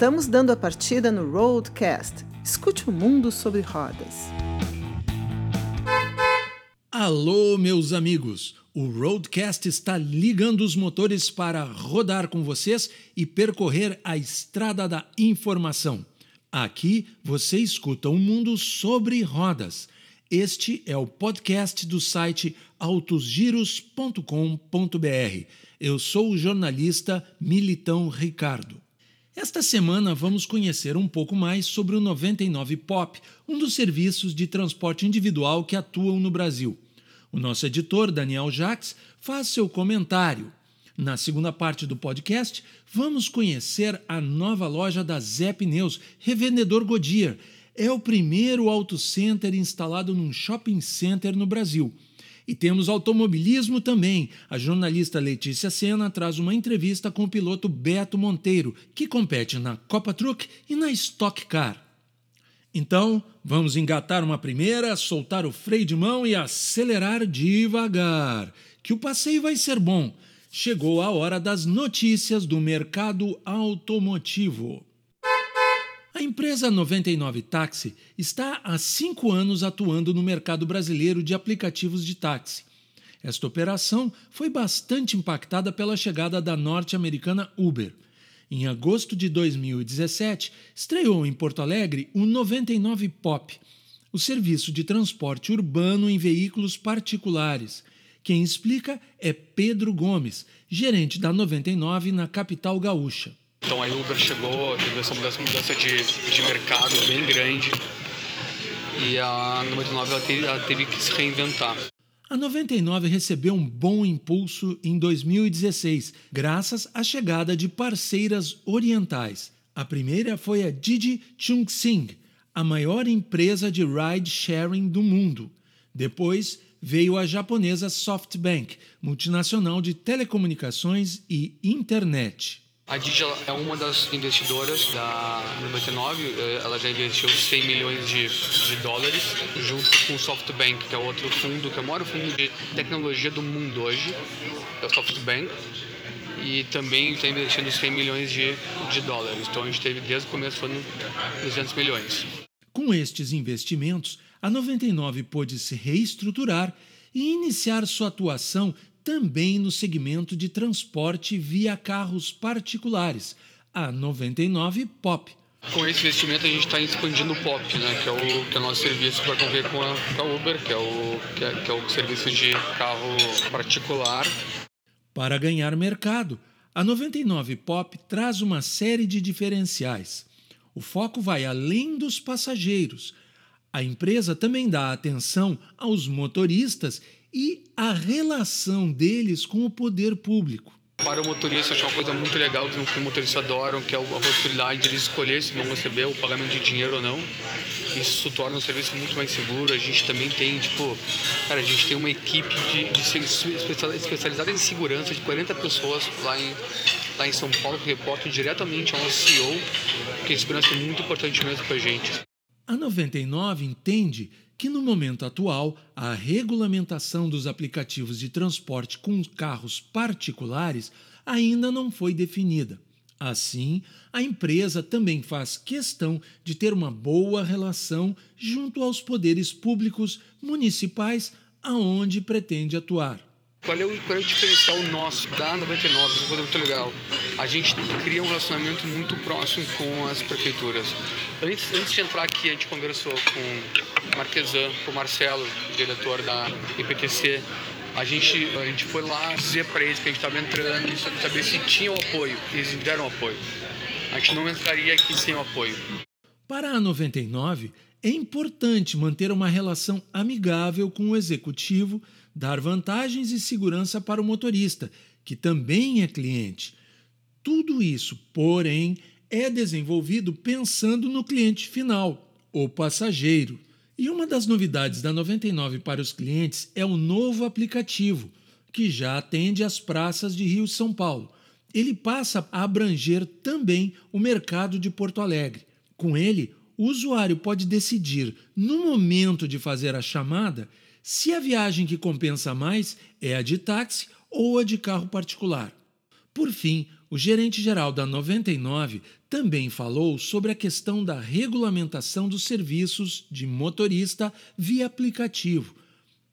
Estamos dando a partida no Roadcast. Escute o mundo sobre rodas. Alô, meus amigos! O Roadcast está ligando os motores para rodar com vocês e percorrer a estrada da informação. Aqui você escuta um mundo sobre rodas. Este é o podcast do site autosgiros.com.br. Eu sou o jornalista Militão Ricardo. Esta semana vamos conhecer um pouco mais sobre o 99 Pop, um dos serviços de transporte individual que atuam no Brasil. O nosso editor, Daniel Jacques, faz seu comentário. Na segunda parte do podcast, vamos conhecer a nova loja da Zé Pneus, revendedor Goodyear. É o primeiro auto center instalado num shopping center no Brasil. E temos automobilismo também. A jornalista Letícia Sena traz uma entrevista com o piloto Beto Monteiro, que compete na Copa Truck e na Stock Car. Então, vamos engatar uma primeira, soltar o freio de mão e acelerar devagar, que o passeio vai ser bom. Chegou a hora das notícias do mercado automotivo. A empresa 99 Táxi está há cinco anos atuando no mercado brasileiro de aplicativos de táxi. Esta operação foi bastante impactada pela chegada da norte-americana Uber. Em agosto de 2017, estreou em Porto Alegre o 99 Pop, o serviço de transporte urbano em veículos particulares. Quem explica é Pedro Gomes, gerente da 99 na capital gaúcha. Então a Uber chegou, teve essa mudança, mudança de, de mercado bem grande e a 99 ela teve, ela teve que se reinventar. A 99 recebeu um bom impulso em 2016, graças à chegada de parceiras orientais. A primeira foi a Didi Chungxing, a maior empresa de ride sharing do mundo. Depois veio a japonesa SoftBank, multinacional de telecomunicações e internet. A Didi é uma das investidoras da 99, eh, ela já investiu 100 milhões de, de, dólares, junto com o SoftBank, que é outro fundo, que é o maior fundo de tecnologia do mundo hoje, é o SoftBank, e também está investindo 100 milhões de, de dólares. Então a gente teve desde o começo ano 200 milhões. Com estes investimentos, a 99 pôde se reestruturar e iniciar sua atuação também no segmento de transporte via carros particulares, a 99 Pop. Com esse investimento a gente está expandindo o POP, né, que, é o, que é o nosso serviço para concorrer com a, com a Uber, que é, o, que é, que é o serviço de carro particular. Para ganhar mercado, a 99 Pop traz uma série de diferenciais. O foco vai além dos passageiros. A empresa também dá atenção aos motoristas e a relação deles com o poder público. Para o motorista, acho uma coisa muito legal que os motoristas adoram, que é a possibilidade de eles escolher se vão receber o pagamento de dinheiro ou não. Isso torna o serviço muito mais seguro. A gente também tem, tipo, cara, a gente tem uma equipe de, de especializada em segurança de 40 pessoas lá em, lá em São Paulo que reportam diretamente ao CEO, que a segurança é muito importante mesmo para a gente. A 99 entende que no momento atual a regulamentação dos aplicativos de transporte com carros particulares ainda não foi definida. Assim, a empresa também faz questão de ter uma boa relação junto aos poderes públicos municipais aonde pretende atuar. Qual é, o, qual é o nosso da 99? Isso é muito legal. A gente cria um relacionamento muito próximo com as prefeituras. Antes, antes de entrar aqui, a gente conversou com o Marquesan, com o Marcelo, diretor da IPTC. A gente, a gente foi lá dizer para eles que a gente estava entrando e saber se tinham apoio. Eles deram apoio. A gente não entraria aqui sem o apoio. Para a 99, é importante manter uma relação amigável com o executivo dar vantagens e segurança para o motorista, que também é cliente. Tudo isso, porém, é desenvolvido pensando no cliente final, o passageiro. E uma das novidades da 99 para os clientes é o novo aplicativo, que já atende às praças de Rio e São Paulo. Ele passa a abranger também o mercado de Porto Alegre. Com ele, o usuário pode decidir, no momento de fazer a chamada, se a viagem que compensa mais é a de táxi ou a de carro particular. Por fim, O gerente-geral da 99 também falou sobre a questão da regulamentação dos serviços de motorista via aplicativo.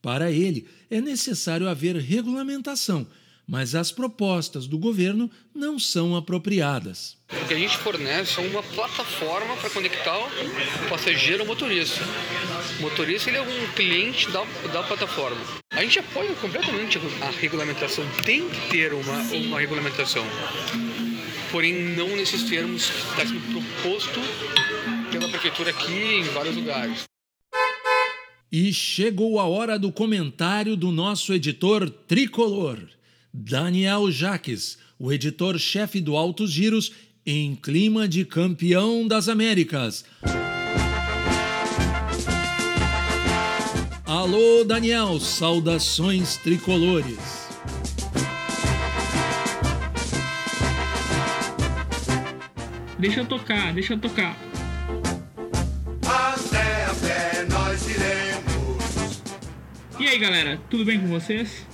Para ele, é necessário haver regulamentação, mas as propostas do governo não são apropriadas. O que a gente fornece é uma plataforma para conectar o passageiro ao motorista. O motorista ele é um cliente da, da plataforma. A gente apoia completamente a regulamentação, tem que ter uma, uma regulamentação. Porém, não nesses termos que está sendo proposto pela prefeitura aqui em vários lugares. E chegou a hora do comentário do nosso editor tricolor, Daniel Jaques, o editor-chefe do Altos Giros, em clima de campeão das Américas. Alô, Daniel, saudações tricolores. Deixa eu tocar, deixa eu tocar. Até a pé nós iremos. E aí galera, tudo bem com vocês?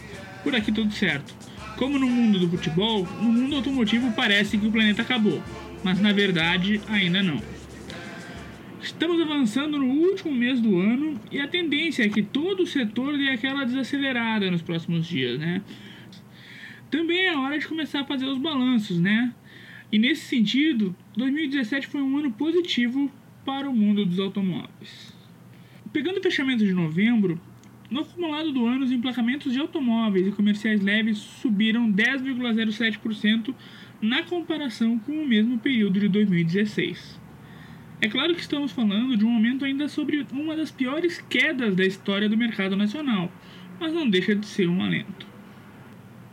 Por aqui tudo certo. Como no mundo do futebol, no mundo automotivo parece que o planeta acabou, mas na verdade ainda não. Estamos avançando no último mês do ano e a tendência é que todo o setor dê aquela desacelerada nos próximos dias, né? Também é hora de começar a fazer os balanços, né? E nesse sentido, 2017 foi um ano positivo para o mundo dos automóveis. Pegando o fechamento de novembro, no acumulado do ano, os emplacamentos de automóveis e comerciais leves subiram 10,07% na comparação com o mesmo período de 2016. É claro que estamos falando de um momento ainda sobre uma das piores quedas da história do mercado nacional, mas não deixa de ser um alento.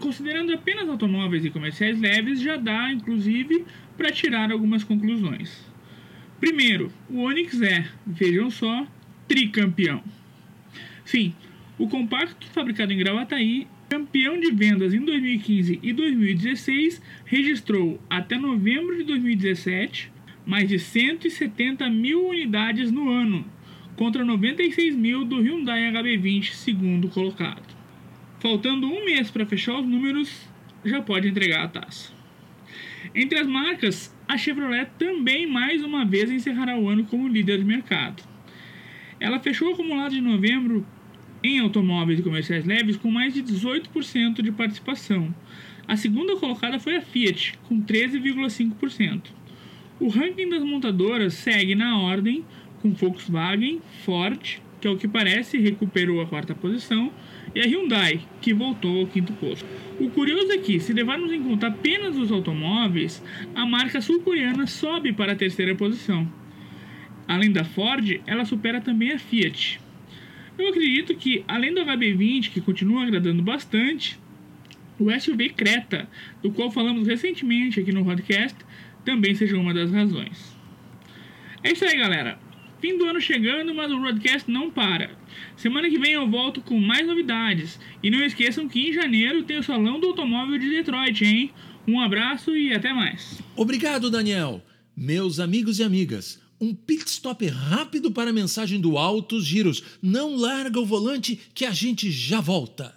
Considerando apenas automóveis e comerciais leves, já dá, inclusive, para tirar algumas conclusões. Primeiro, o Onix é, vejam só, tricampeão. Sim, o compacto fabricado em Gravataí, campeão de vendas em 2015 e 2016, registrou até novembro de 2017 mais de 170 mil unidades no ano, contra 96 mil do Hyundai HB20, segundo colocado. Faltando um mês para fechar os números, já pode entregar a taça. Entre as marcas, a Chevrolet também mais uma vez encerrará o ano como líder de mercado. Ela fechou o acumulado de novembro em automóveis e comerciais leves com mais de 18% de participação. A segunda colocada foi a Fiat, com 13,5%. O ranking das montadoras segue na ordem com Volkswagen, Ford, que ao que parece recuperou a quarta posição, e a Hyundai, que voltou ao quinto posto. O curioso é que, se levarmos em conta apenas os automóveis, a marca sul-coreana sobe para a terceira posição. Além da Ford, ela supera também a Fiat. Eu acredito que, além do HB20, que continua agradando bastante, o SUV Creta, do qual falamos recentemente aqui no podcast, também seja uma das razões. É isso aí, galera. Fim do ano chegando, mas o broadcast não para. Semana que vem eu volto com mais novidades. E não esqueçam que em janeiro tem o Salão do Automóvel de Detroit, hein? Um abraço e até mais. Obrigado, Daniel. Meus amigos e amigas, um pit stop rápido para a mensagem do Altos Giros. Não larga o volante que a gente já volta.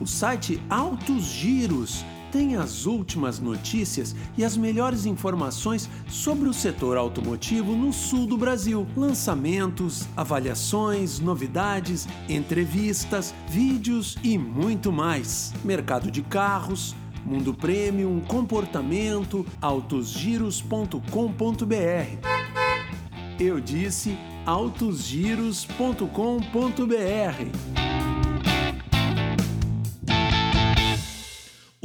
O site Altos Giros tem as últimas notícias e as melhores informações sobre o setor automotivo no sul do Brasil. Lançamentos, avaliações, novidades, entrevistas, vídeos e muito mais. Mercado de carros, mundo premium, comportamento, autosgiros.com.br. Eu disse autosgiros.com.br.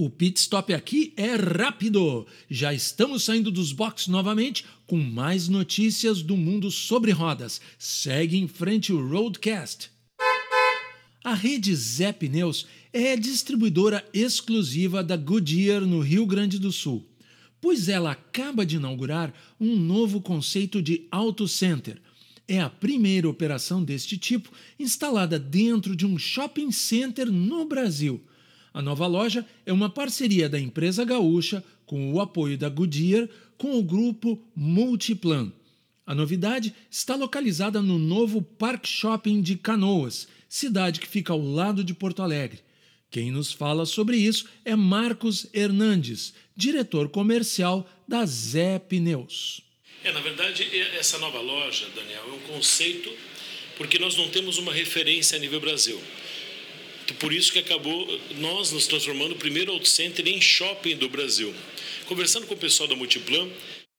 O pit stop aqui é rápido. Já estamos saindo dos boxes novamente com mais notícias do mundo sobre rodas. Segue em frente o Roadcast. A rede Zé Pneus é distribuidora exclusiva da Goodyear no Rio Grande do Sul, pois ela acaba de inaugurar um novo conceito de Auto Center. É a primeira operação deste tipo instalada dentro de um shopping center no Brasil. A nova loja é uma parceria da empresa gaúcha com o apoio da Goodyear com o grupo Multiplan. A novidade está localizada no novo Park Shopping de Canoas, cidade que fica ao lado de Porto Alegre. Quem nos fala sobre isso é Marcos Hernandes, diretor comercial da Zé Pneus. É, na verdade, essa nova loja, Daniel, é um conceito porque nós não temos uma referência a nível Brasil. Por isso que acabou nós nos transformando o primeiro auto center em shopping do Brasil. Conversando com o pessoal da Multiplan,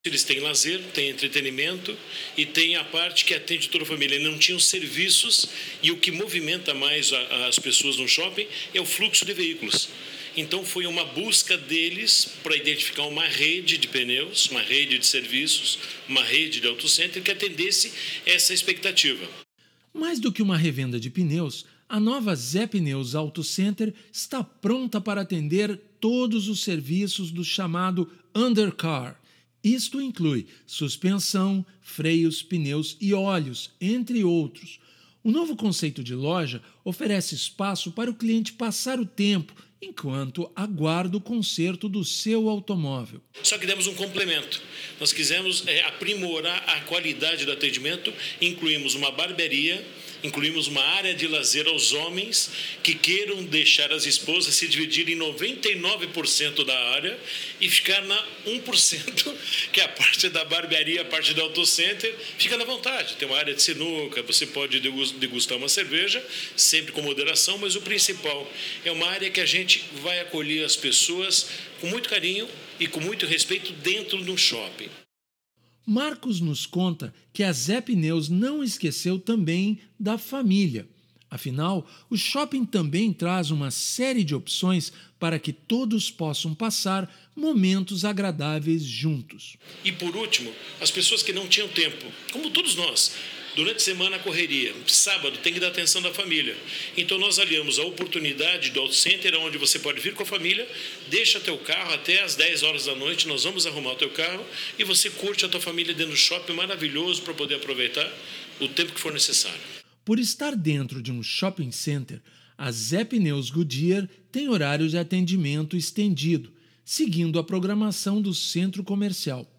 eles têm lazer, têm entretenimento e tem a parte que atende toda a família. Não tinham serviços e o que movimenta mais as pessoas no shopping é o fluxo de veículos. Então foi uma busca deles para identificar uma rede de pneus, uma rede de serviços, uma rede de autocenter que atendesse essa expectativa. Mais do que uma revenda de pneus, a nova Zé Pneus Auto Center está pronta para atender todos os serviços do chamado undercar isto inclui suspensão, freios, pneus e óleos, entre outros. O novo conceito de loja oferece espaço para o cliente passar o tempo enquanto aguarda o conserto do seu automóvel. Só que demos um complemento. Nós quisemos é, aprimorar a qualidade do atendimento, incluímos uma barbearia Incluímos uma área de lazer aos homens que queiram deixar as esposas se dividirem em 99% da área e ficar na 1%, que é a parte da barbearia, a parte do autocenter, fica na vontade. Tem uma área de sinuca, você pode degustar uma cerveja, sempre com moderação, mas o principal é uma área que a gente vai acolher as pessoas com muito carinho e com muito respeito dentro de um shopping. Marcos nos conta que a Zé Pneus não esqueceu também da família. Afinal, o shopping também traz uma série de opções para que todos possam passar momentos agradáveis juntos. E por último, as pessoas que não tinham tempo, como todos nós, Durante a semana, a correria. Sábado, tem que dar atenção da família. Então, nós aliamos a oportunidade do Auto Center, onde você pode vir com a família, deixa teu carro até as 10 horas da noite, nós vamos arrumar o teu carro e você curte a tua família dentro do shopping maravilhoso para poder aproveitar o tempo que for necessário. Por estar dentro de um shopping center, a Zé Pneus Goodyear tem horário de atendimento estendido, seguindo a programação do centro comercial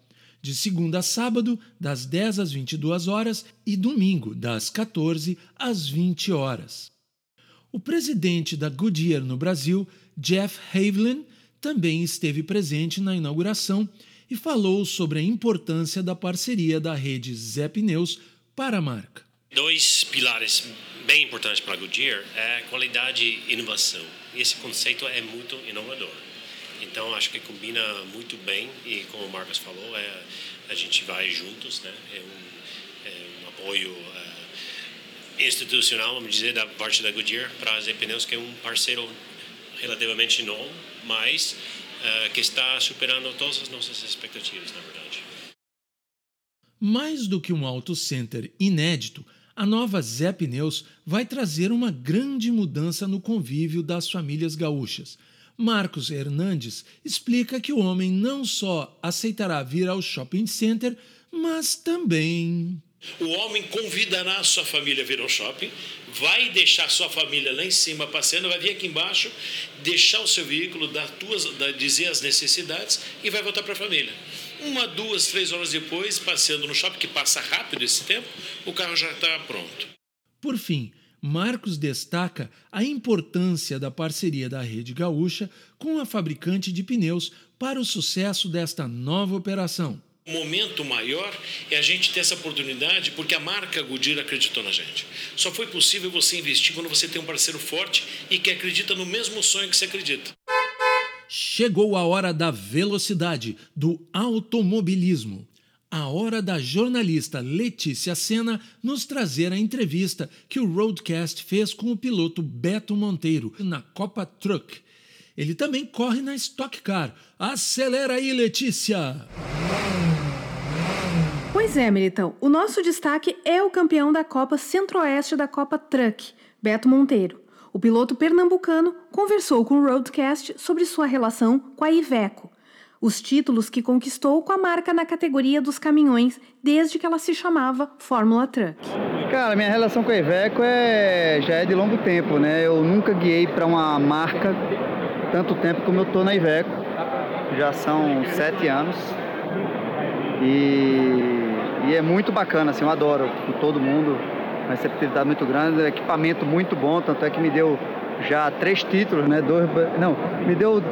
de segunda a sábado, das 10 às 22 horas e domingo, das 14 às 20 horas. O presidente da Goodyear no Brasil, Jeff Haviland, também esteve presente na inauguração e falou sobre a importância da parceria da rede Zé Pneus para a marca. Dois pilares bem importantes para a Goodyear é qualidade e inovação. Esse conceito é muito inovador. Então acho que combina muito bem e como o Marcos falou, é, a gente vai juntos, né? É um, é um apoio é, institucional, vamos dizer, da parte da Goodyear para a Z Pneus, que é um parceiro relativamente novo, mas é, que está superando todas as nossas expectativas, na verdade. Mais do que um auto center inédito, a nova Zé Pneus vai trazer uma grande mudança no convívio das famílias gaúchas Marcos Hernandes explica que o homem não só aceitará vir ao shopping center, mas também. O homem convidará a sua família a vir ao shopping, vai deixar sua família lá em cima passeando, vai vir aqui embaixo, deixar o seu veículo, dar tuas, dar, dizer as necessidades e vai voltar para a família. Uma, duas, três horas depois, passeando no shopping, que passa rápido esse tempo, o carro já está pronto. Por fim, Marcos destaca a importância da parceria da Rede Gaúcha com a fabricante de pneus para o sucesso desta nova operação. O momento maior é a gente ter essa oportunidade porque a marca Goodyear acreditou na gente. Só foi possível você investir quando você tem um parceiro forte e que acredita no mesmo sonho que você acredita. Chegou a hora da velocidade, do automobilismo a hora da jornalista Letícia Sena nos trazer a entrevista que o Roadcast fez com o piloto Beto Monteiro na Copa Truck. Ele também corre na Stock Car. Acelera aí, Letícia! Pois é, Militão. O nosso destaque é o campeão da Copa Centro-Oeste da Copa Truck, Beto Monteiro. O piloto pernambucano conversou com o Roadcast sobre sua relação com a Iveco, os títulos que conquistou com a marca na categoria dos caminhões desde que ela se chamava Fórmula Truck. Cara, minha relação com a Iveco é, já é de longo tempo, né? Eu nunca guiei para uma marca tanto tempo como eu tô na Iveco. Já são sete anos. E, e é muito bacana, assim, eu adoro com todo mundo. Uma receptividade muito grande, equipamento muito bom, tanto é que me deu já três títulos, né? Dois, não, me deu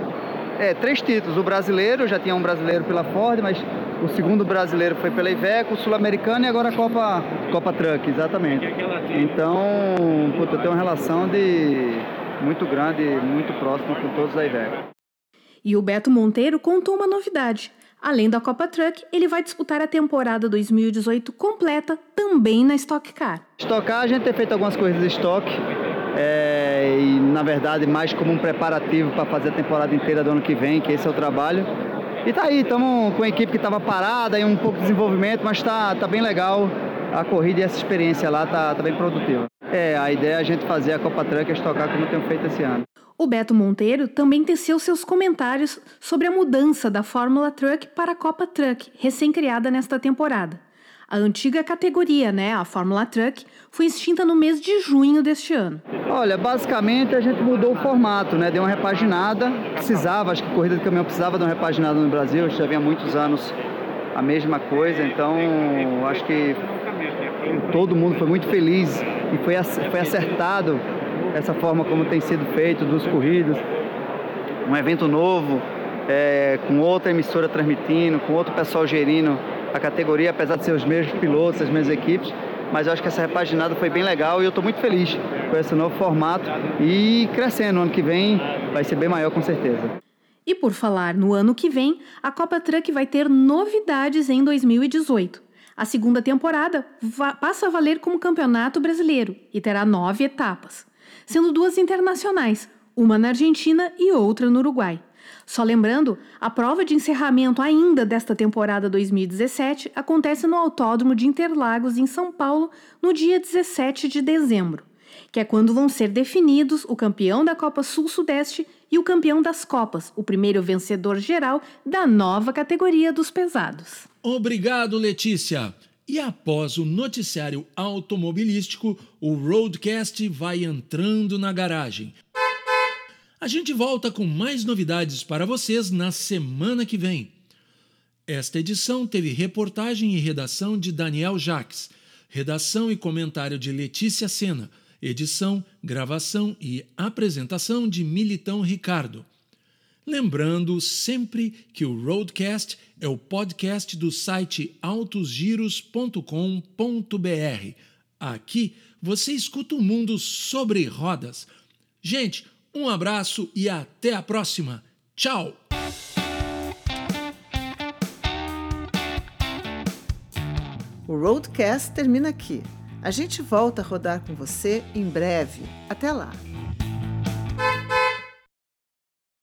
é, três títulos. O brasileiro, já tinha um brasileiro pela Ford, mas o segundo brasileiro foi pela Iveco, o sul-americano e agora a Copa, Copa Truck, exatamente. Então, puta, eu tenho uma relação de muito grande, muito próxima com todos da Iveco. E o Beto Monteiro contou uma novidade. Além da Copa Truck, ele vai disputar a temporada 2018 completa também na Stock Car. Stock Car, a gente tem feito algumas coisas de estoque, é, e na verdade mais como um preparativo para fazer a temporada inteira do ano que vem, que esse é o trabalho. E tá aí, estamos com a equipe que estava parada e um pouco de desenvolvimento, mas tá, tá bem legal a corrida e essa experiência lá tá, tá bem produtiva. É, a ideia é a gente fazer a Copa Truck e estocar como temos feito esse ano. O Beto Monteiro também teceu seus comentários sobre a mudança da Fórmula Truck para a Copa Truck, recém-criada nesta temporada. A antiga categoria, né, a Fórmula Truck, foi extinta no mês de junho deste ano. Olha, basicamente a gente mudou o formato, né? Deu uma repaginada. Precisava, acho que corrida de caminhão precisava de uma repaginada no Brasil, já havia muitos anos a mesma coisa, então acho que todo mundo foi muito feliz e foi, foi acertado essa forma como tem sido feito dos corridas. Um evento novo, é, com outra emissora transmitindo, com outro pessoal gerindo a categoria, apesar de ser os mesmos pilotos, as mesmas equipes. Mas eu acho que essa repaginada foi bem legal e eu estou muito feliz com esse novo formato e crescendo. Ano que vem vai ser bem maior com certeza. E por falar no ano que vem, a Copa Truck vai ter novidades em 2018. A segunda temporada passa a valer como campeonato brasileiro e terá nove etapas, sendo duas internacionais, uma na Argentina e outra no Uruguai. Só lembrando, a prova de encerramento ainda desta temporada 2017 acontece no Autódromo de Interlagos, em São Paulo, no dia 17 de dezembro, que é quando vão ser definidos o campeão da Copa Sul-Sudeste e o campeão das Copas, o primeiro vencedor geral da nova categoria dos pesados. Obrigado, Letícia! E após o noticiário automobilístico, o Roadcast vai entrando na garagem. A gente volta com mais novidades para vocês na semana que vem. Esta edição teve reportagem e redação de Daniel Jacques, redação e comentário de Letícia Sena, edição, gravação e apresentação de Militão Ricardo. Lembrando sempre que o Roadcast é o podcast do site autosgiros.com.br. Aqui você escuta o mundo sobre rodas. Gente, um abraço e até a próxima. Tchau! O Roadcast termina aqui. A gente volta a rodar com você em breve. Até lá!